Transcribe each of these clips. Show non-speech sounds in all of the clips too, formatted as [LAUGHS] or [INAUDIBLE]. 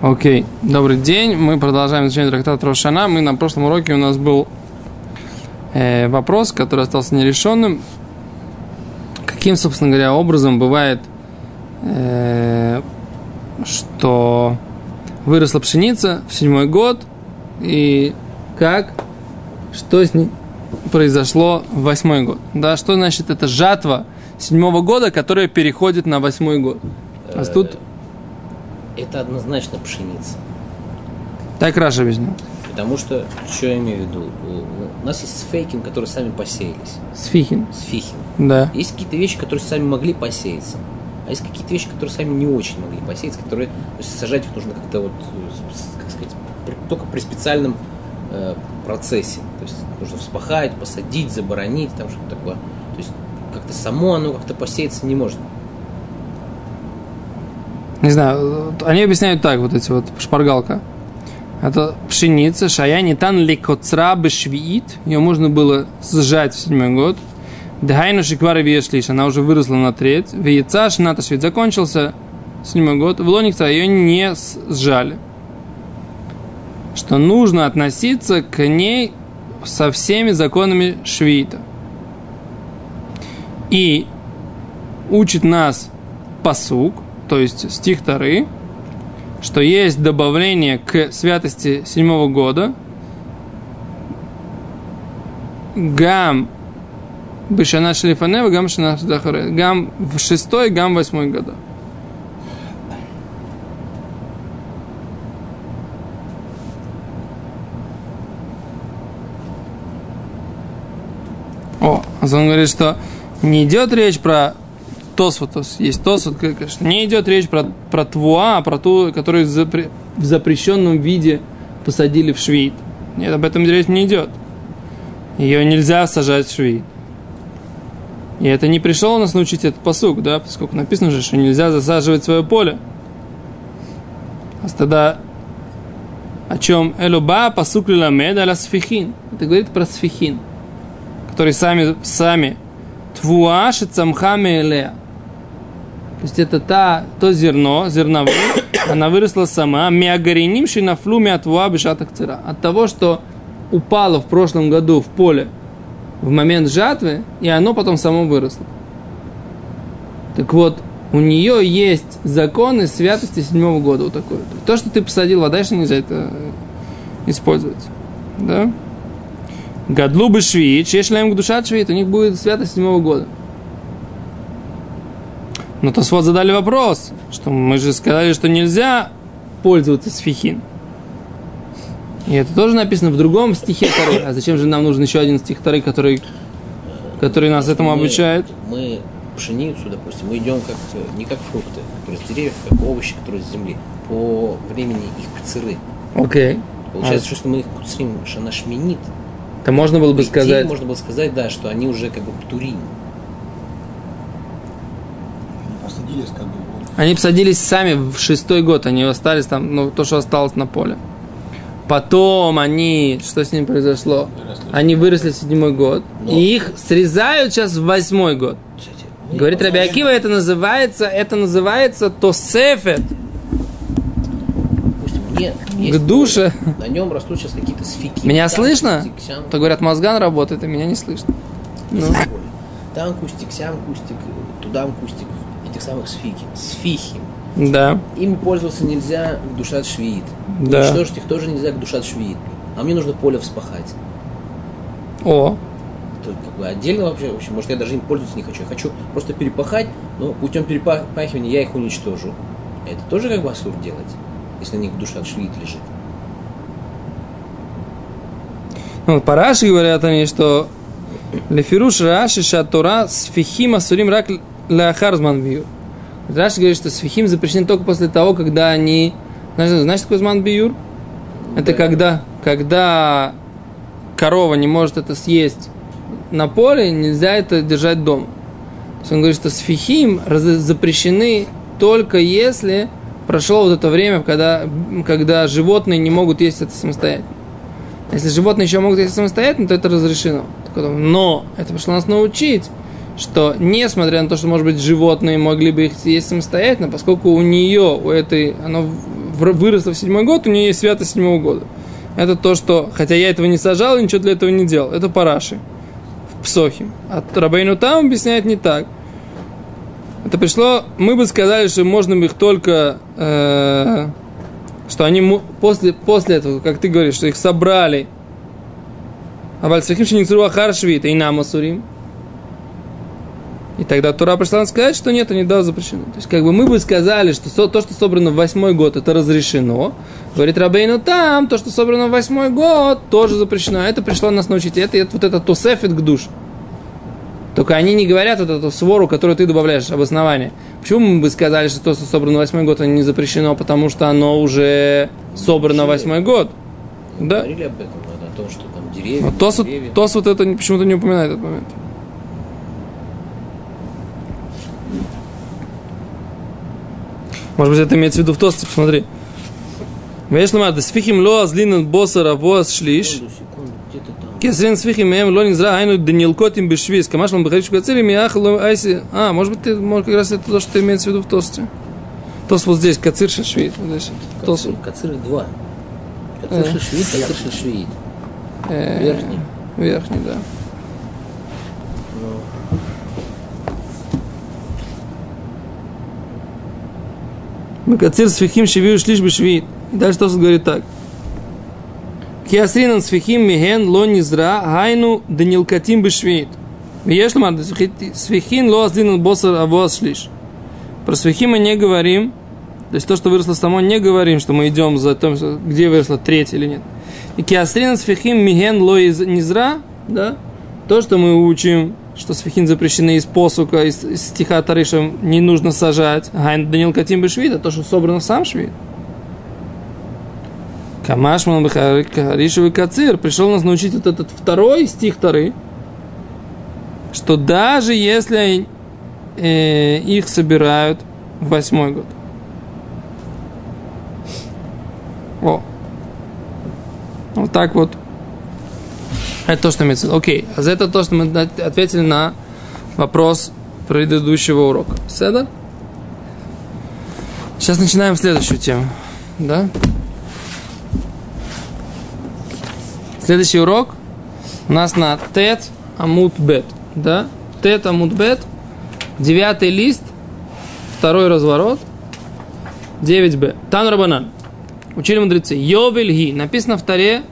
Окей, добрый день. Мы продолжаем изучение трактата Рошана. Мы на прошлом уроке у нас был э, вопрос, который остался нерешенным. Каким, собственно говоря, образом бывает, э, что выросла пшеница в седьмой год, и как, что с ней произошло в восьмой год. Да, что значит это жатва седьмого года, которая переходит на восьмой год. А тут это однозначно пшеница. Так Раша объяснил. Потому что, что я имею в виду? У нас есть сфейким, которые сами посеялись. Сфихин. Сфихим. Да. Есть какие-то вещи, которые сами могли посеяться. А есть какие-то вещи, которые сами не очень могли посеяться, которые то есть сажать их нужно как-то вот, как сказать, при, только при специальном э, процессе. То есть нужно вспахать, посадить, заборонить, там что-то такое. То есть как-то само оно как-то посеяться не может не знаю, они объясняют так, вот эти вот шпаргалка. Это пшеница, шая не тан ликоцра бешвиит, ее можно было сжать в седьмой год. Дхайну шиквары вешлиш, она уже выросла на треть. Вейца шната швид закончился седьмой год. В лоникца ее не сжали. Что нужно относиться к ней со всеми законами швита. И учит нас посук, то есть стих Тары, что есть добавление к святости седьмого года, гам Бешана Шлифанева, гам Шана гам в шестой, гам восьмой года. О, он говорит, что не идет речь про Тосфотос, есть Тосфот, конечно, не идет речь про, про Твуа, а про ту, которую запре, в запрещенном виде посадили в швейт. Нет, об этом речь не идет. Ее нельзя сажать в швейт. И это не пришел нас научить этот посук, да, поскольку написано же, что нельзя засаживать свое поле. А тогда о чем Элуба посук ламед аля сфихин. Это говорит про сфихин, который сами, сами твуаши цамхами элея. То есть это та, то зерно, зерновое, [COUGHS] она выросла сама. Миагариним шинафлу миатвуа бешатах цира. От того, что упало в прошлом году в поле в момент жатвы, и оно потом само выросло. Так вот, у нее есть законы святости седьмого года вот такой. То, что ты посадил, а дальше нельзя это использовать. Да? Гадлу бы швид, чешлем душа швид, у них будет святость седьмого года. Но то вот задали вопрос, что мы же сказали, что нельзя пользоваться сфихин. И это тоже написано в другом стихе Тары. А зачем же нам нужен еще один стих Тары, который, который нас этому мы, обучает? Мы пшеницу, допустим, мы идем как, не как фрукты, которые с деревьев, как овощи, которые с земли, по времени их кцеры. Окей. Okay. Получается, а... что мы их куцрим шанашминит. Это можно было бы сказать... Можно было сказать, да, что они уже как бы птурим. Посадились как бы. Они посадились сами в шестой год, они остались там, ну, то, что осталось на поле. Потом они, что с ними произошло? Выросли. Они выросли в седьмой год, Но. и их срезают сейчас в восьмой год. Кстати, Говорит Раби Акива, это называется, это называется тосефет. Нет, К душе. На нем растут сейчас какие-то сфики. Меня Там слышно? кустик, сям То говорят, мозган работает, а меня не слышно. Ну. Там кустик, сям кустик, туда кустик, этих самых сфики. Сфихи. да. Ими пользоваться нельзя в душат швиит. Да. Уничтожить их тоже нельзя в душат швиит. А мне нужно поле вспахать. О, Это как бы отдельно вообще, в общем, может, я даже им пользоваться не хочу. Я хочу просто перепахать, но путем перепахивания я их уничтожу. Это тоже как бы асур делать, если на них душа швид лежит. ну, по Раши говорят они, что Лефируш Раши Шатура сфихим асурим рак ляхарзман бию. Раши говорит, что сфихим запрещены только после того, когда они... Знаешь, знаешь, что такое зман биюр? Это Да. когда, когда корова не может это съесть на поле, нельзя это держать дома. То есть он говорит, что сфихим запрещены только если прошло вот это время, когда, когда животные не могут есть это самостоятельно. Если животные еще могут есть самостоятельно, то это разрешено. Но это пришло нас научить, что несмотря на то, что, может быть, животные могли бы их съесть самостоятельно, поскольку у нее, у этой, оно в- выросла в седьмой год, у нее есть святость седьмого года. Это то, что, хотя я этого не сажал, ничего для этого не делал. Это параши в Псохе. А Рабейну там объясняет не так. Это пришло, мы бы сказали, что можно их только, э, что они после, после этого, как ты говоришь, что их собрали. А Вальцахим Шиницру Ахар Швид и нам Асурим. И тогда Тура пришла сказать, что нет, они да, запрещено. То есть, как бы мы бы сказали, что то, что собрано в восьмой год, это разрешено. Говорит Рабейну там, то, что собрано в восьмой год, тоже запрещено. Это пришло нас научить. Это, это вот это тусефит к душ. Только они не говорят вот эту свору, которую ты добавляешь, обоснование. Почему мы бы сказали, что то, что собрано в восьмой год, оно не запрещено? Потому что оно уже собрано в восьмой год. Мы Да. Говорили об этом, о том, что там деревья, А Тос, деревья. Тос вот это почему-то не упоминает этот момент. Может быть, это имеется в виду в Тосте, посмотри. Видишь, ламад, сфихим ло азлинан босса равоас шлиш. Кесрин сфихим мем ло низра айну данилкотим бешвиз. Камаш вам бахариш бацели миах ло айси. А, может быть, ты, может, как раз это то, что имеется в виду в Тосте. Тос вот здесь, кацир шашвит. Вот здесь. Тос. Кацир, кацир два. Кацир Э. шишвит, кацир шишвит. э, Верхний. Верхний, да. Макацир сфихим шевию шлиш бешвит. И дальше Тосфот говорит так. Киасринан сфихим миген ло низра гайну данилкатим бешвит. Виеш ламар сфихин ло азлинан босар авоас шлиш. Про сфихим мы не говорим, то есть то, что выросло само, не говорим, что мы идем за тем, где выросло треть или нет. И киасринан сфихим миген ло из низра, да, то, что мы учим, что сфихин запрещены из посука, из, из стиха что не нужно сажать. Гайн Данил Катим а то, что собрано сам швид. Камашман Бахаришевый Кацир пришел нас научить вот этот второй стих Тары, что даже если э, их собирают в восьмой год. О. Вот так вот. Это то, что имеется. Окей, а за это то, что мы ответили на вопрос предыдущего урока. Седа? Сейчас начинаем следующую тему. Да? Следующий урок у нас на Тет Амут Бет. Да? Тет Амут Бет. Девятый лист. Второй разворот. 9б. Тан Рабанан. Учили мудрецы. Йовель Ги. Написано в Таре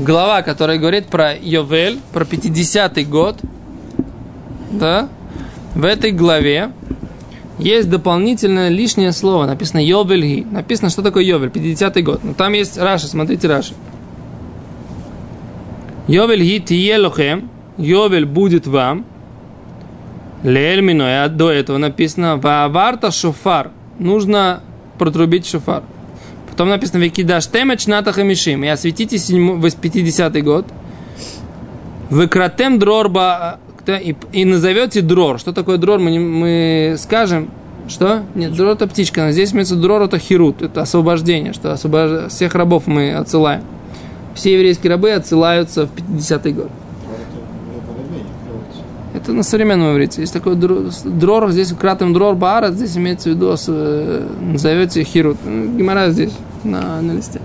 глава, которая говорит про Йовель, про 50-й год. Да? В этой главе есть дополнительное лишнее слово. Написано Йовель Ги. Написано, что такое Йовель, 50-й год. Но там есть Раши, смотрите Раши. Йовель Ги Тие Лохем. Йовель будет вам. Лель миной, а до этого написано Вааварта шофар. Нужно протрубить шофар. Потом написано Викидаш темеч ната хамишим. И осветите 50 год. Выкратем дрорба и, и назовете дрор. Что такое дрор? Мы, мы скажем, что? Нет, дрор это птичка. Но здесь имеется дрор это хирут. Это освобождение. Что освобож... всех рабов мы отсылаем. Все еврейские рабы отсылаются в 50 год. А это не по-армянски переводится. Это на современном иврите. Есть такой дрор, здесь кратом дрор баара, здесь имеется в виду, э, назовете хирут. Ну, Гимара здесь, на, на листе.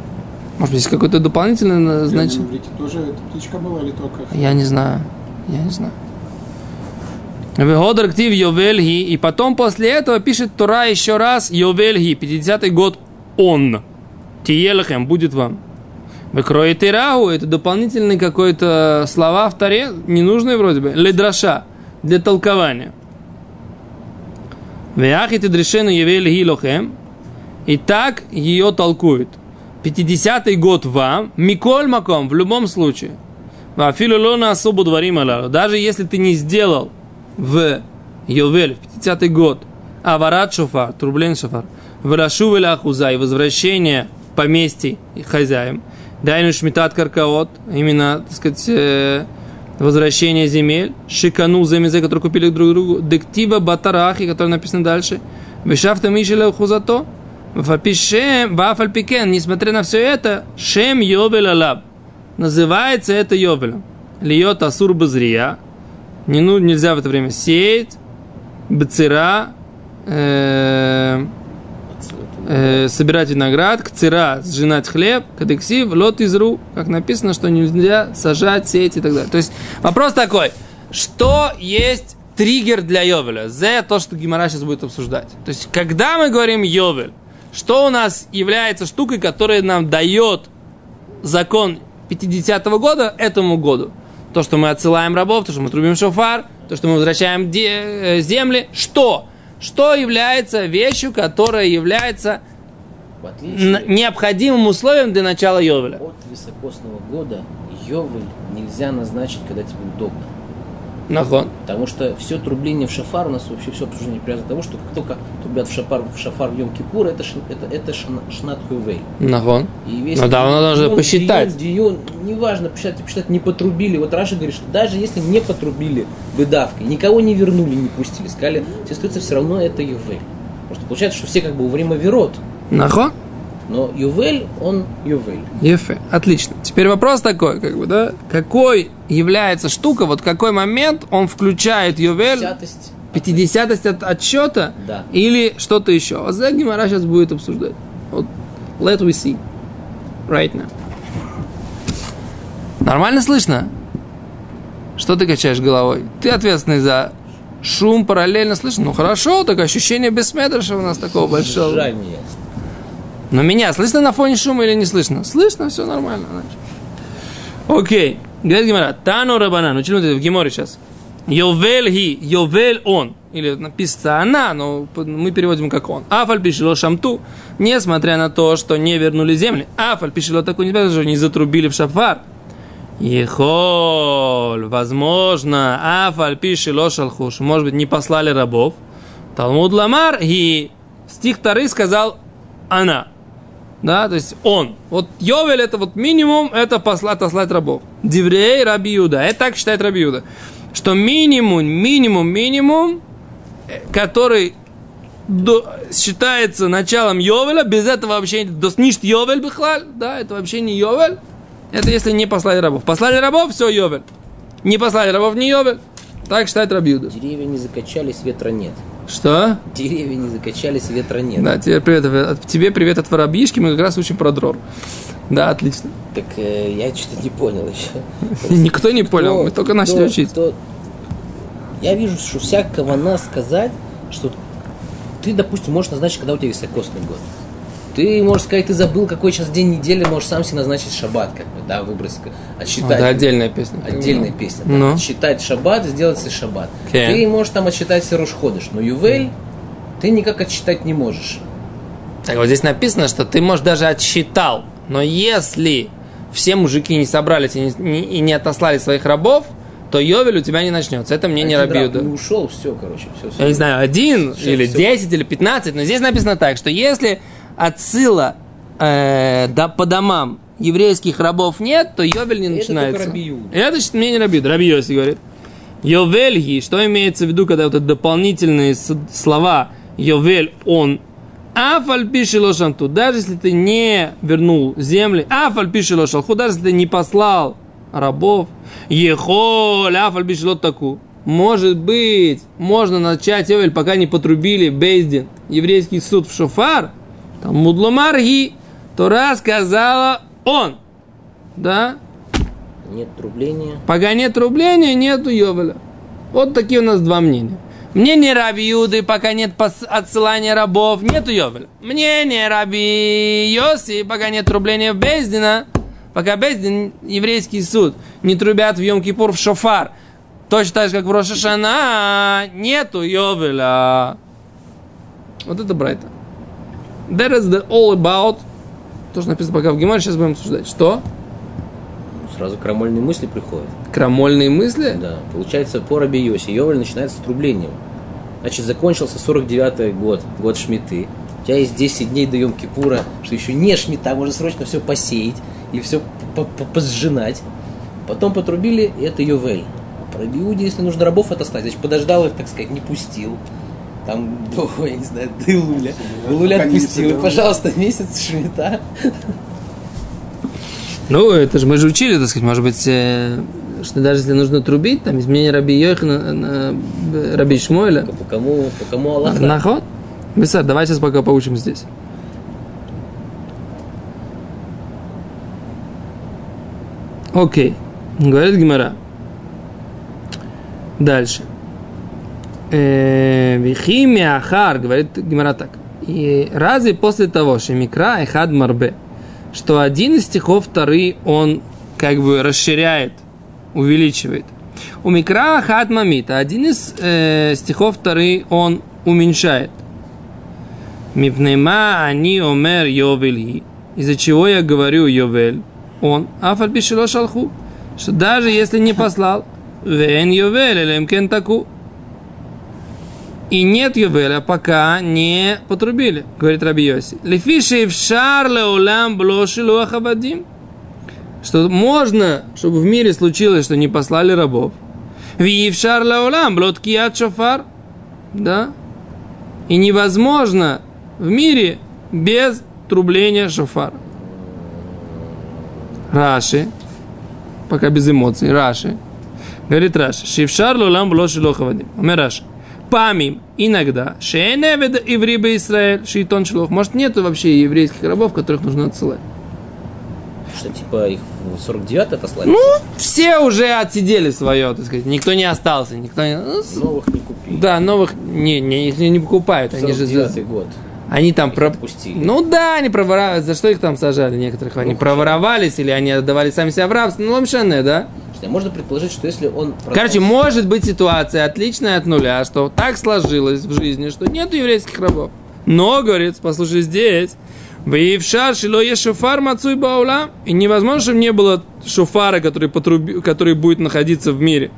Может быть, есть какое-то дополнительное В значение? иврите тоже эта птичка была или только... Я не знаю. Я не знаю. Вегодр актив Йовельги. И потом после этого пишет Тура еще раз Йовельги. 50-й год он. Тиелахем будет вам. Выкроет Ирагу. Это дополнительный какой-то слова в Таре. Ненужные вроде бы. Ледраша. Для толкования. Веахит и дрешену Йовельги лохем. И так ее толкуют. 50-й год вам. Миколь маком. В любом случае. Афилу лона особо дворим. Даже если ты не сделал в Йовель, в 50-й год, аварат шофар, трублен шофар, врашу ахуза и возвращение поместий и дайну шмитат каркаот, именно, так сказать, э, возвращение земель, шикану земезе, которые купили друг другу, дектива батарахи, который написано дальше, вишафта мишеля хузато, вафальпишем, вафальпикен, несмотря на все это, шем йовель алаб, называется это йовелем. Льет асур базрия, не, ну, нельзя в это время сеять, бцера, э, э, собирать виноград, кцера, сжинать хлеб, кадексив, лот изру, как написано, что нельзя сажать, сеять и так далее. То есть вопрос такой, что есть триггер для Йовеля? За то, что Гимара сейчас будет обсуждать. То есть, когда мы говорим Йовель, что у нас является штукой, которая нам дает закон 50-го года этому году? То, что мы отсылаем рабов, то, что мы трубим шофар, то, что мы возвращаем э, земли. Что? Что является вещью, которая является необходимым условием для начала Йовеля? от високосного года Йовель нельзя назначить, когда тебе удобно. Нахон. Потому что все трубление в шафар, у нас вообще все обсуждение привязано к тому, что как только трубят в шафар в, шафар в Йом-Кипур, это, ш- это, это шна- шнат Ювель. Нахон. И весь Ну да, же Дион, посчитать. Дион, Дион, неважно, посчитать, посчитать, не потрубили. Вот Раша говорит, что даже если не потрубили выдавкой, никого не вернули, не пустили, сказали, тебе остается все равно это Ювель. Просто получается, что все как бы во время верот, Нахон. Но Ювель, он Ювель. Ефе. Отлично. Теперь вопрос такой, как бы, да? Какой является штука, вот какой момент он включает Йовель, Десятость. 50 от отсчета, Да. или что-то еще. Вот за Гимара сейчас будет обсуждать. Вот, let we see. Right now. Нормально слышно? Что ты качаешь головой? Ты ответственный за шум параллельно слышно? Ну хорошо, так ощущение бессмедраша у нас такого большого. Жжание. Но меня слышно на фоне шума или не слышно? Слышно, все нормально. значит. Окей. Говорит Гимара. Тану Рабанан. Учили вот это в Гиморе сейчас. Йовель ги, Йовель он. Или написано она, но мы переводим как он. Афаль пишело шамту. Несмотря на то, что не вернули земли. Афаль несмотря на то, что не затрубили в шафар. Ехоль, возможно, афаль пишело шалхуш. Может быть, не послали рабов. Талмуд ламар и стих Тары сказал она. Да, то есть он. Вот Йовель это вот минимум, это послать, отослать рабов. Диврей Раби Юда. Это так считает Раби Юда. Что минимум, минимум, минимум, э, который до- считается началом Йовеля, без этого вообще не... Досништ Йовель бихлаль, да, это вообще не Йовель. Это если не послали рабов. Послали рабов, все Йовель. Не послали рабов, не Йовель. Так считает Раби Юда. Деревья не закачались, ветра нет. Что? Деревья не закачались, ветра нет. Да, тебе привет, от- тебе привет от воробьишки, мы как раз учим про дрор. Да, отлично. Так э, я что-то не понял еще. [LAUGHS] Никто не понял, мы только начали учить. кто- Я вижу, что всякого нас сказать, что ты, допустим, можешь назначить, когда у тебя високосный год. Ты можешь сказать, ты забыл, какой сейчас день недели, можешь сам себе назначить шаббат, как бы, да, выбрать, отсчитать. Это отдельная песня. Отдельная песня. да. Ну. Отсчитать шаббат, сделать себе шаббат. Окей. Ты можешь там отсчитать себе Ходыш, но Ювель ты никак отсчитать не можешь. Так вот здесь написано, что ты, может, даже отсчитал, но если все мужики не собрались и не, не- и не отослали своих рабов, то Йовель у тебя не начнется. Это мне не Один Рабиуда. Не ушел, все, короче, все. Я не знаю, один Всё, или. 10 или 15, но здесь написано так, что если отсыла э, да, по домам еврейских рабов нет, то Йовель не Это начинается. только Раби это значит, мне не Рабиуда. Раби Йоси говорит. Йовельги, что имеется в виду, когда вот это дополнительные слова Йовель, он, Афаль пишело шанту, даже если ты не вернул земли, Афаль пишело шалху, даже если ты не послал рабов, Ехоль, Афаль пишело таку. Может быть, можно начать Йовель, пока не потрубили Бейздин, еврейский суд в Шофар, там Мудломарги, Тора сказала он, да, Нет трубления. Пока нет рубления, нету Йовеля. Вот такие у нас два мнения. Мнение Раби Юды, пока нет отсылания рабов, нету Йовеля. Мнение Раби Йоси, пока нет рубления в Бездина, пока Бездин, еврейский суд, не трубят в Йом-Кипур в шофар, точно так же, как в Рошашана, нету Йовеля. Вот это Брайта. That is the all about. То, что написано пока в Гемаре, сейчас будем обсуждать. Что? Сразу крамольные мысли приходят. Крамольные мысли? Да. Получается, по Раби Йоси Йовель начинается с трублением. Значит, закончился 49-й год, год Шмиты. У тебя есть 10 дней до Йом-Кипура, что еще не Шмита, можно срочно все посеять и все посжинать. Потом потрубили, и это Йовель. По Раби Иуде, если нужно рабов отослать, значит, подождал их, так сказать, не пустил там до, я не знаю, до Илуля. Илуля отпустил, пожалуйста, месяц шмита. Ну, это же мы же учили, так сказать, может быть, э, что даже если нужно трубить, там изменение Раби Йохана, э, э, Раби Шмойля. По кому, по кому Аллах? Наход? Бесар, давай сейчас пока поучим здесь. Окей. Говорит Гимара. Дальше. Э, Вихими Ахар, говорит Гимара так. И разве после того, что Микра и Хад что один из стихов Тары он как бы расширяет, увеличивает. У Микра Хад Мамита один из э, стихов Тары он уменьшает. Мипнема они омер йовели. Из-за чего я говорю йовель? Он, афаль бишело шалху. Что даже если не послал, вен йовель кен таку. И нет Ювеля, пока не потрубили, говорит Раби Йоси. Лефиши в шарле блошилу ахабадим. Что можно, чтобы в мире случилось, что не послали рабов. Виевшар лаулам блоткият шофар. Да? И невозможно в мире без трубления шофара. Раши, пока без эмоций, Раши, говорит Раши, Шившар лулам блоши лохавадим. Умер Раши. Памим, иногда, шейневед ивриба Израиль, шейтон шлох. Может, нету вообще еврейских рабов, которых нужно отсылать. Что, типа, их в 49-й отослали? Ну, все уже отсидели свое, так сказать. Никто не остался, никто не... ну, Новых не купили. Да, новых не, не, их не покупают. Они же... 49-й год. Они там Их про... отпустили. Ну да, они проворовали. За что их там сажали некоторых? Они Ну, проворовались или они отдавали сами себя в рабство? Ну, ломшанное, да? А можно предположить, что если он... Короче, может быть ситуация отличная от нуля, что так сложилось в жизни, что нет еврейских рабов. Но, говорит, послушай, здесь, Ваившар шило е шофар мацуй баула. И невозможно, чтобы не было шофара, который, потруби, который будет находиться в мире.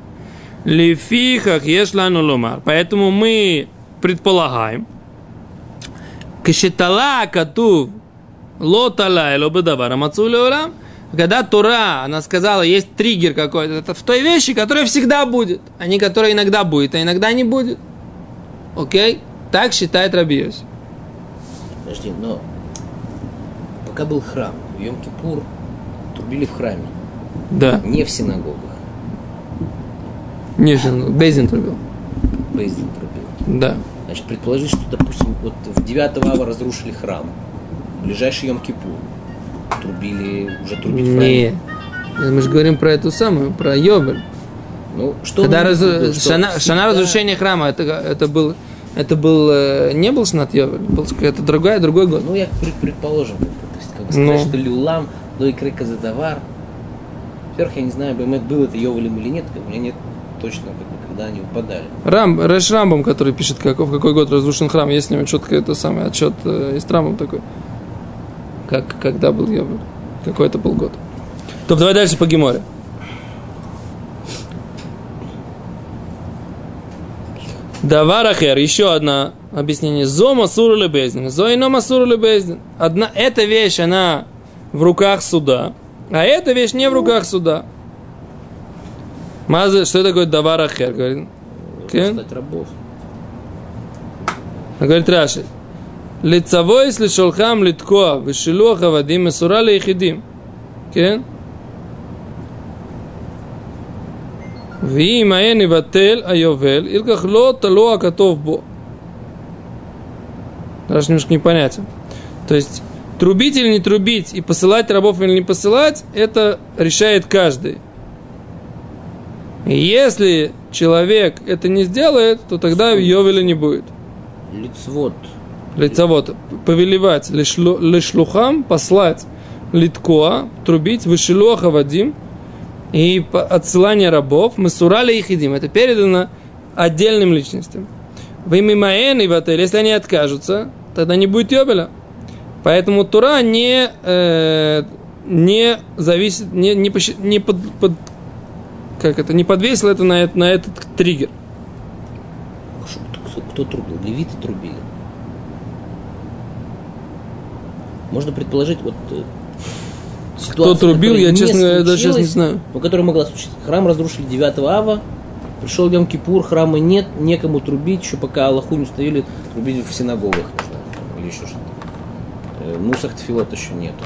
Лифихах ешлану ломар. Поэтому мы предполагаем, Кашитала кату лотала и лобедавара мацулеулам. Когда Тура, она сказала, есть триггер какой-то, это в той вещи, которая всегда будет, а не которая иногда будет, а иногда не будет. Окей? Так считает Рабиос. Подожди, но пока был храм, в Йом-Кипур трубили в храме, Да. не в синагогах. Не, Безин трубил. Бейздин трубил. Да. Значит, предположить, что, допустим, вот в 9 ава разрушили храм, в ближайший Йом-Кипур трубили, уже трубить в храме. Не. Мы же говорим про эту самую, про Йобель. Ну, что Когда раз- трубил? Что шана, всегда- шана разрушения храма, это, это был, это был, э, не был Шнат Йобель, был это другой, другой год. Ну, я пред- предположим, то есть, как бы сказать, Ну. что Люлам, до икры казадавар. Во-первых, я не знаю, Баймет был это Йовелем или нет, у меня нет точно, как бы, когда они выпадали. Рам, Рэш Рамбом, который пишет, как, в какой год разрушен храм, есть у него четко это самый отчет э, из Рамбом такой. Как, когда был Йобель. Какой это был год. То давай дальше по Геморе. Даварахер, еще одна объяснение. Зо масуру лебездин. Зо ино масуру лебездин. Одна, эта вещь, она в руках суда, а эта вещь не в руках суда. Маза, что такое даварахер? Говорит, Кен? Стать рабов. говорит Раши. לצבוי לשולחם לתקוע ושילוח עבדים מסורה ליחידים, כן? ואם היה נבטל היובל, ילקח לא תלו הכתוב בו. Даже немножко непонятен. То есть, трубить или не трубить, и посылать рабов или не посылать, это решает каждый. И если человек это не сделает, то тогда Йовеля не будет. Лицвод. Лицевод, повелевать лишлу- лишлухам, послать литкоа, трубить, вышилуаха вадим, и отсылание рабов, мы сурали их едим. Это передано отдельным личностям. Вы мимаэн и в отель, если они откажутся, тогда не будет йобеля. Поэтому Тура не, э, не зависит, не, не, не под, под- как это, не подвесил это на, на этот триггер. Кто, кто трубил? Левиты трубили. Можно предположить, вот э, Кто ситуация, трубил, которая я, честно говоря, даже сейчас не знаю. но которая могла случиться. Храм разрушили 9 ава, пришел Йом Кипур, храма нет, некому трубить, еще пока Аллаху не установили, трубить в синагогах, не знаю, или еще что-то. Э, Нусах Тфилот еще нету.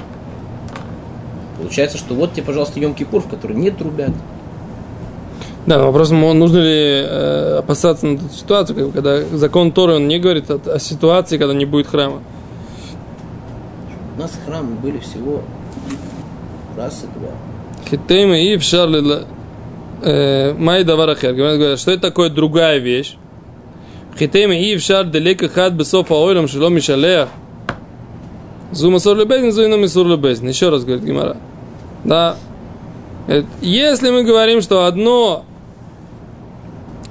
Получается, что вот тебе, пожалуйста, Йом Кипур, в который не трубят. Да, но вопрос, нужно ли э, опасаться на эту ситуацию, когда закон Торы, он не говорит о, о ситуации, когда не будет храма. Нас храмы были всего раз и два. Хитейма и в Шарле Май Даварахер. Говорят, что это такое другая вещь? Хитейма и в Шар Делека Хад Бесоф Аойлам Шило Мишалея. Зума Сор Лебезин, Зуина Мисур. Еще раз говорит Гимара. Да. Если мы говорим, что одно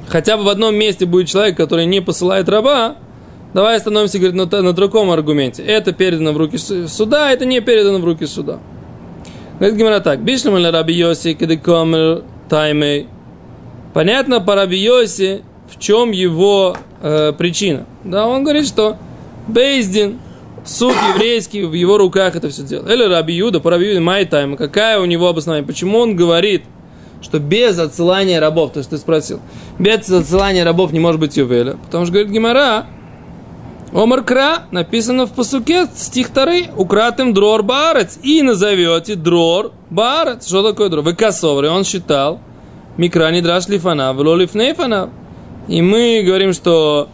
хотя бы в одном месте будет человек, который не посылает раба, давай остановимся, говорит, на, на другом аргументе. Это передано в руки суда, это не передано в руки суда. Говорит Гимара так. Бишлем или раби Йоси, кедекомер таймей. Понятно по раби Йоси, в чем его э, причина. Да, он говорит, что Бейздин, суд еврейский, в его руках это все делает. Или Раби Юда, по Раби Юда, май тайм. Какая у него обоснование? Почему он говорит, что без отсылания рабов, то, что ты спросил, без отсылания рабов не может быть ювеля. Потому что, говорит Гимара, Омар Кра, написано в посуке, стих 2, укратым дрор баарец, и назовете дрор баарец. Что такое дрор? Вы косовры, он считал, микра не драш лифана, вло лифнейфана. И мы говорим, что,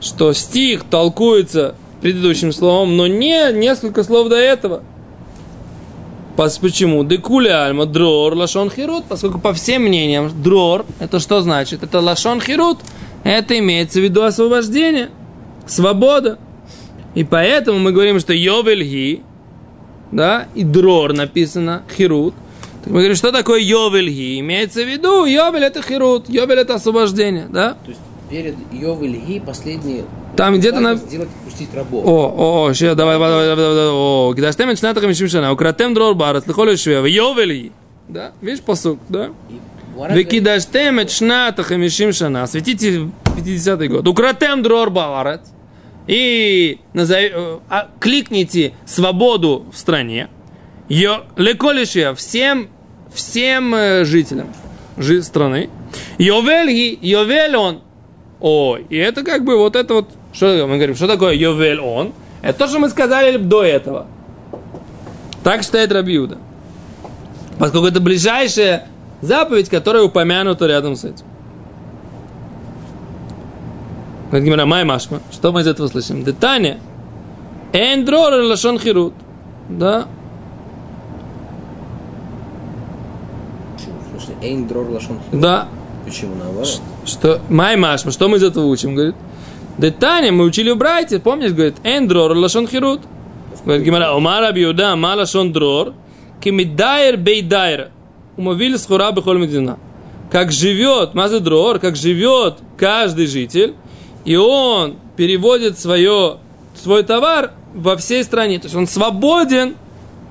что стих толкуется предыдущим словом, но не несколько слов до этого. Почему? Декуля альма дрор лашон хирут, поскольку по всем мнениям дрор, это что значит? Это лашон хирут, это имеется в виду освобождение, свобода. И поэтому мы говорим, что йовельги, да, и дрор написано хирут. Так мы говорим, что такое йовельги? Имеется в виду, йовель это хирут, йовель это освобождение, да? То есть перед йовельги последний Там где-то на... сделать, пустить рабов. О, о, о, сейчас, давай, давай, давай, давай, давай, о, кидаштем шната хамишим шана, укратем дрор барат, лихолю шве, в йовели, да, видишь посук, да? И Гмара Вы говорит, кидаштем шната хамишим шана, светите 50-й год, укратем дрор барат, и назови, э, а, кликните свободу в стране, леколишия всем, всем э, жителям жи- страны, Йовельги, Йовель он, Ой, и это как бы вот это вот, что мы говорим, что такое Йовель он? Это то, что мы сказали до этого. Так считает Рабиуда. Поскольку это ближайшая заповедь, которая упомянута рядом с этим. Говорит Гимара, май машма. Что мы из этого слышим? Детание. Эндрор лашон хирут. Да. почему? В смысле, эйн дрор лашон хирут? Да. Почему наоборот? Что, май машма, что мы из этого учим? Говорит, детание мы учили в Брайте, помнишь, говорит, эндрор лашон хирут. Говорит Гимара, умар абиуда, ма лашон дрор, кимидайр бейдайр, умовили схура бехоль медина. Как живет, мазы дрор, как живет каждый житель, и он переводит свое, свой товар во всей стране. То есть он свободен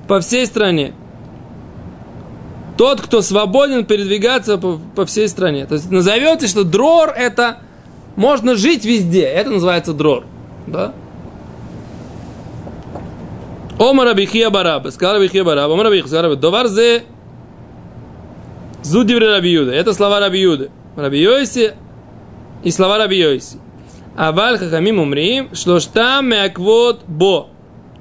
по всей стране. Тот, кто свободен передвигаться по, по всей стране. То есть назовете, что дрор это можно жить везде. Это называется дрор. Да? Омар Абихия Бараба. Сказал Абихия Бараба. Омар Абихия Бараба. Довар зе Зудиври Раби Юда. Это слова Раби Юды. Раби Йоси и слова Раби Йоси. Аваль хахамим умрим, что там мяквот бо.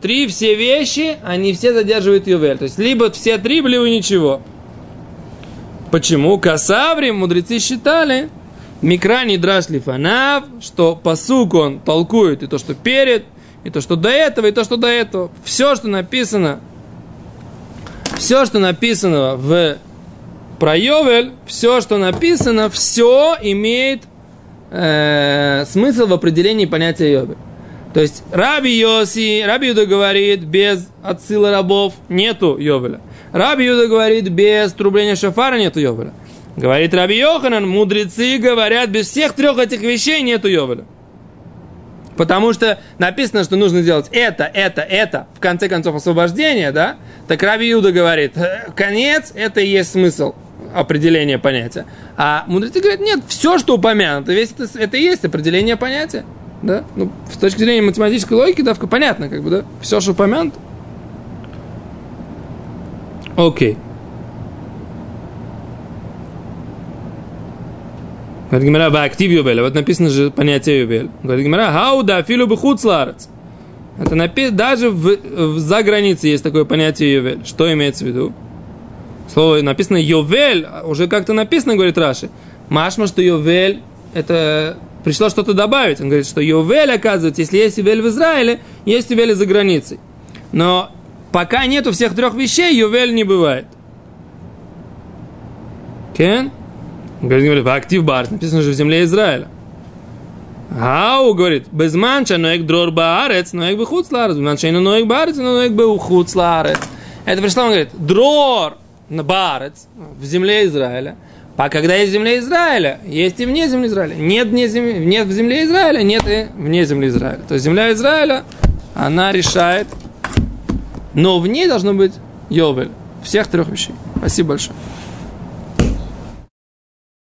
Три все вещи, они все задерживают ювель. То есть, либо все три, либо ничего. Почему? Касаври, мудрецы считали, микра не драш лифанав, что посук он толкует и то, что перед, и то, что до этого, и то, что до этого. Все, что написано, все, что написано в про Йовель, все, что написано, все имеет э, смысл в определении понятия Йовель. То есть Раби Йоси, Раби Юда говорит, без отсыла рабов нету Йовеля. Раби Юда говорит, без трубления шафара нету Йовеля. Говорит Раби Йоханан, мудрецы говорят, без всех трех этих вещей нету Йовеля. Потому что написано, что нужно делать это, это, это, в конце концов освобождение, да? Так Раби Юда говорит, «Э, конец, это и есть смысл определения понятия. А мудрецы говорят, нет, все, что упомянуто, весь это, это и есть определение понятия. Да? Ну, с точки зрения математической логики, давка понятно, как бы, да? Все, что упомянуто. Окей. Говорит Гимара, в актив юбеля. Вот написано же понятие юбель. Говорит Гимара, хауда филу бихуц ларец. Это напи- даже в, в, за границей есть такое понятие ювель. Что имеется в виду? Слово написано ювель, а уже как-то написано, говорит Раши. Машма, что ювель, это пришло что-то добавить. Он говорит, что ювель, оказывается, если есть ювель в Израиле, есть ювель за границей. Но пока нету всех трех вещей, ювель не бывает. Кен? Говорит, говорит, актив барс, написано же в земле Израиля. Ау, говорит, без манча ноек дрор баарец, ноек бы хуцларец, без манча ноек баарец, ноек бы хуцларец. Это пришло, он говорит, дрор на баарец, в земле Израиля. А когда есть в земле Израиля, есть и вне земли Израиля. Нет, вне земли, нет в земле Израиля, нет и вне земли Израиля. То есть земля Израиля, она решает, но в ней должно быть Йовель. Всех трех вещей. Спасибо большое.